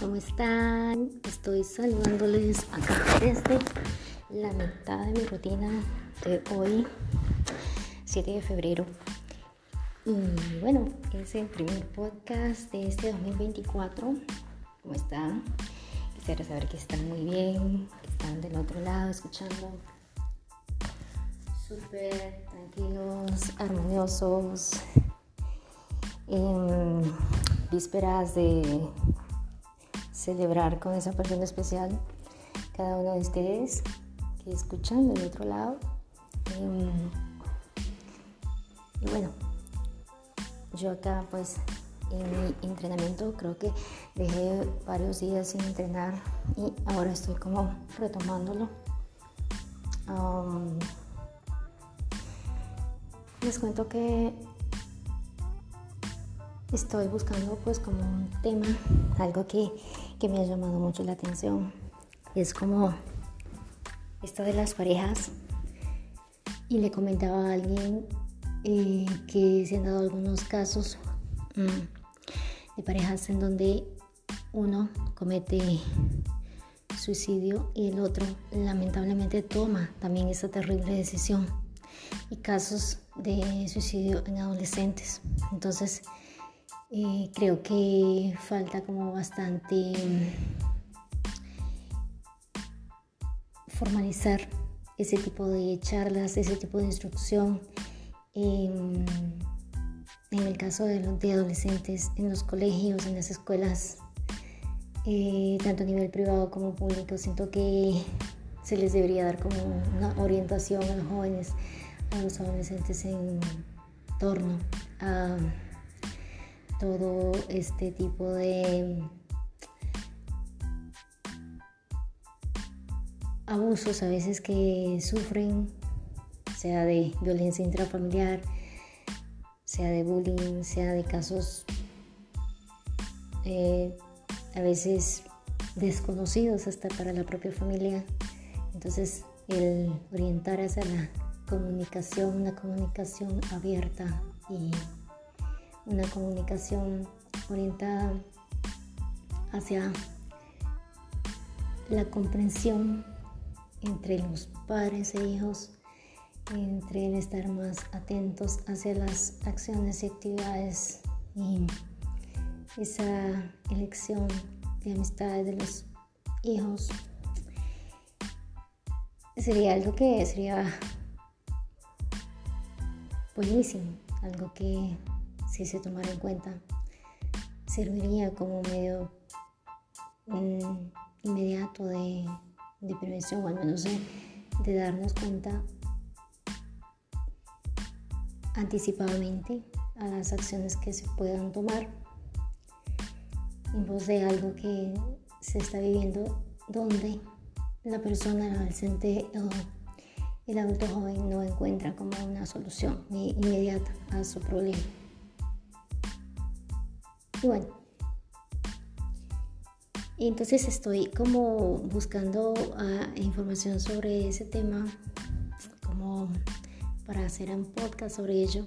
¿cómo están? Estoy saludándoles acá desde la mitad de mi rutina de hoy, 7 de febrero. Y bueno, es el primer podcast de este 2024. ¿Cómo están? Quisiera saber que están muy bien, que están del otro lado escuchando súper tranquilos, armoniosos, en vísperas de celebrar con esa persona especial cada uno de ustedes que escuchan del otro lado. Em, y bueno, yo acá pues en mi entrenamiento creo que dejé varios días sin entrenar y ahora estoy como retomándolo. les cuento que estoy buscando pues como un tema, algo que, me ha llamado mucho la atención. Es como esto de las parejas. Y le comentaba a alguien eh, que se han dado algunos casos mm, de parejas en donde uno comete suicidio y el otro lamentablemente toma también esa terrible decisión. Y casos de suicidio en adolescentes. Entonces, creo que falta como bastante formalizar ese tipo de charlas, ese tipo de instrucción. En, el caso de, de, adolescentes en los colegios, en las escuelas, eh, tanto a nivel privado como público, siento que se les debería dar como una orientación a los jóvenes, a los adolescentes en torno a todo este tipo de abusos a veces que sufren, sea de violencia intrafamiliar, sea de bullying, sea de casos eh, a veces desconocidos hasta para la propia familia. Entonces, el orientar hacia la comunicación, una comunicación abierta y una comunicación orientada hacia la comprensión entre los padres e hijos, entre el estar más atentos hacia las acciones y actividades. Y esa elección de amistades de los hijos sería algo que sería buenísimo, algo que si se tomara en cuenta, serviría como medio mm, inmediato de, prevención, o al menos de, darnos cuenta anticipadamente a las acciones que se puedan tomar en pos de algo que se está viviendo donde la persona, el adolescente o el adulto joven no encuentra como una solución inmediata a su problema. Y bueno, entonces estoy como buscando ah, información sobre ese tema, como para hacer un podcast sobre ello.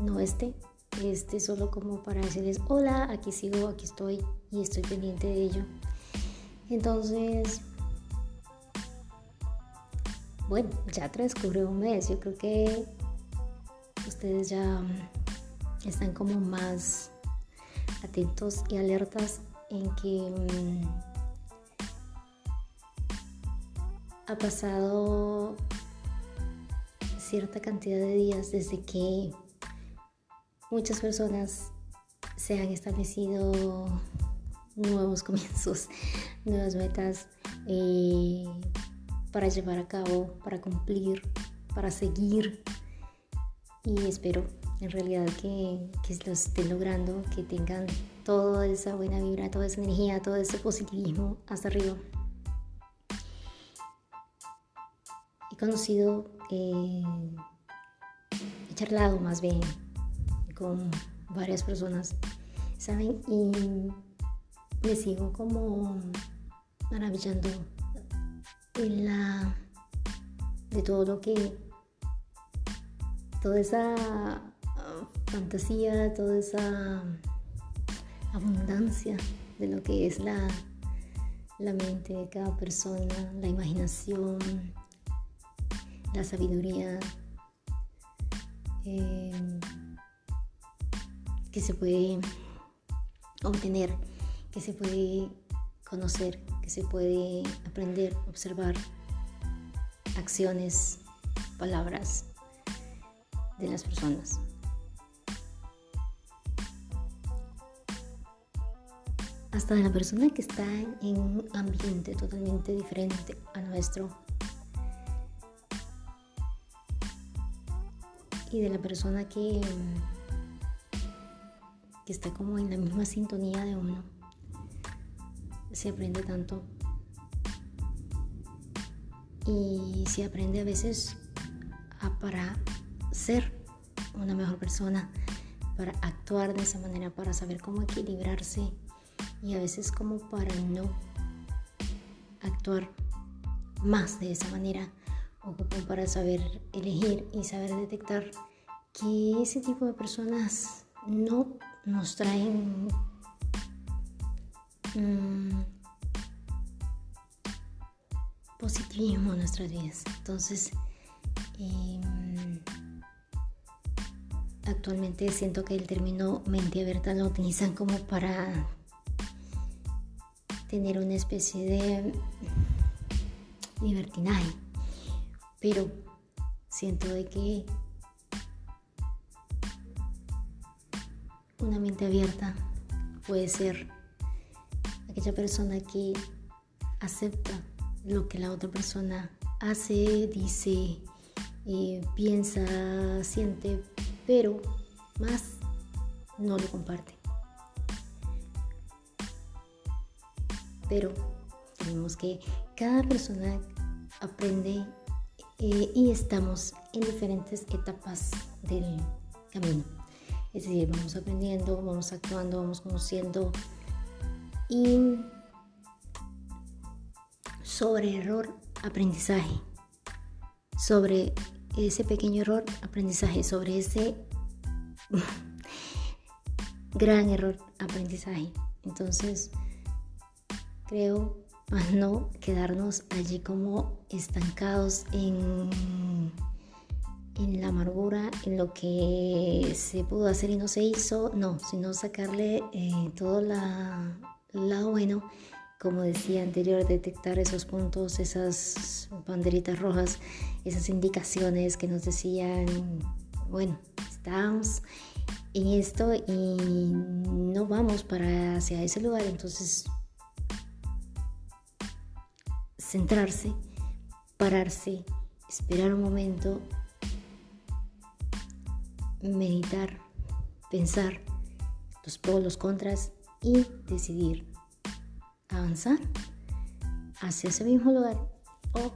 No este, este solo como para decirles, hola, aquí sigo, aquí estoy y estoy pendiente de ello. Entonces, bueno, ya transcurrió un mes, yo creo que ustedes ya están como más atentos y alertas en que mm, ha pasado cierta cantidad de días desde que muchas personas se han establecido nuevos comienzos, nuevas metas eh, para llevar a cabo, para cumplir, para seguir. Y espero en realidad que, que lo estén logrando, que tengan toda esa buena vibra, toda esa energía, todo ese positivismo hasta arriba. He conocido, eh, he charlado más bien con varias personas, ¿saben? Y me sigo como maravillando en la, de todo lo que, toda esa fantasía, toda esa abundancia de lo que es la, la mente de cada persona, la imaginación, la sabiduría eh, que se puede obtener, que se puede conocer, que se puede aprender, observar acciones, palabras de las personas. Hasta de la persona que está en un ambiente totalmente diferente a nuestro. Y de la persona que, que está como en la misma sintonía de uno. Se aprende tanto. Y se aprende a veces a para ser una mejor persona, para actuar de esa manera, para saber cómo equilibrarse y a veces como para no actuar más de esa manera o como para saber elegir y saber detectar que ese tipo de personas no nos traen mm, positivismo en nuestras vidas. Entonces, em, actualmente siento que el término mente abierta lo utilizan como para tener una especie de libertinaje. Pero siento de que una mente abierta puede ser aquella persona que acepta lo que la otra persona hace, dice, eh, piensa, siente, pero más no lo comparte. Pero tenemos que cada persona aprende eh, y estamos en diferentes etapas del camino. Es decir, vamos aprendiendo, vamos actuando, vamos conociendo y sobre error, aprendizaje. Sobre ese pequeño error, aprendizaje. Sobre ese gran error, aprendizaje. Entonces, creo, más no quedarnos allí como estancados en, en la amargura, en lo que se pudo hacer y no se hizo, no, sino sacarle eh, todo la, lado bueno, como decía anterior, detectar esos puntos, esas banderitas rojas, esas indicaciones que nos decían, bueno, estamos en esto y no vamos para hacia ese lugar, entonces centrarse, pararse, esperar un momento, meditar, pensar los pros, los contras y decidir avanzar hacia ese mismo lugar o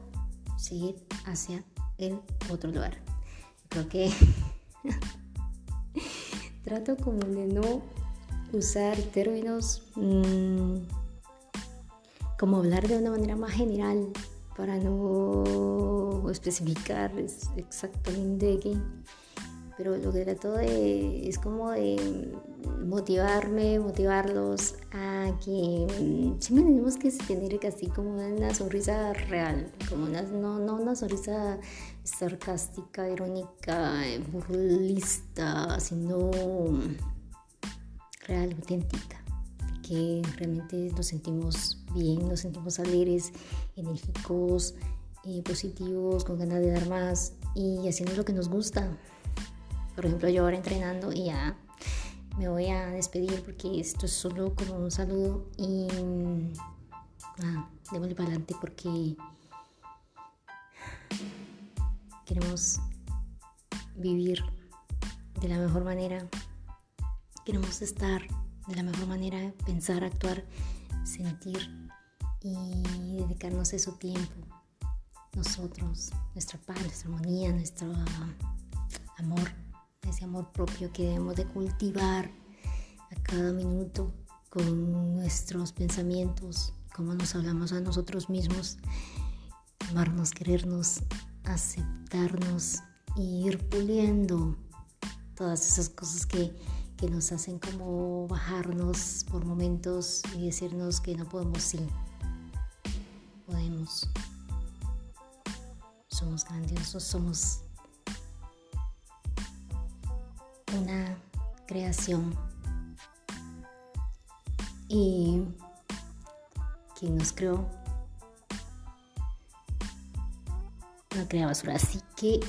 seguir hacia el otro lugar. Creo que trato como de no usar términos mmm, como hablar de una manera más general para no especificar exactamente qué. Pero lo que trato de, es como de motivarme, motivarlos a que siempre tenemos que tener así como una sonrisa real, como una, no, no una sonrisa sarcástica, irónica, burlista, sino real, auténtica que realmente nos sentimos bien, nos sentimos alegres, enérgicos, eh, positivos, con ganas de dar más y haciendo lo que nos gusta. Por ejemplo, yo ahora entrenando y ya me voy a despedir porque esto es solo como un saludo y ah, démosle para adelante porque queremos vivir de la mejor manera, queremos estar de la mejor manera, pensar, actuar, sentir y dedicarnos su tiempo. Nosotros, nuestra paz, nuestra armonía, nuestro amor, ese amor propio que debemos de cultivar a cada minuto con nuestros pensamientos, como nos hablamos a nosotros mismos, amarnos, querernos, aceptarnos y ir puliendo todas esas cosas que que nos hacen como bajarnos por momentos y decirnos que no podemos, sí, podemos. Somos grandiosos, somos una creación. Y quien nos creó no crea basura. Así que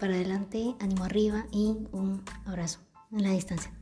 para adelante, ánimo arriba y un abrazo en la distancia.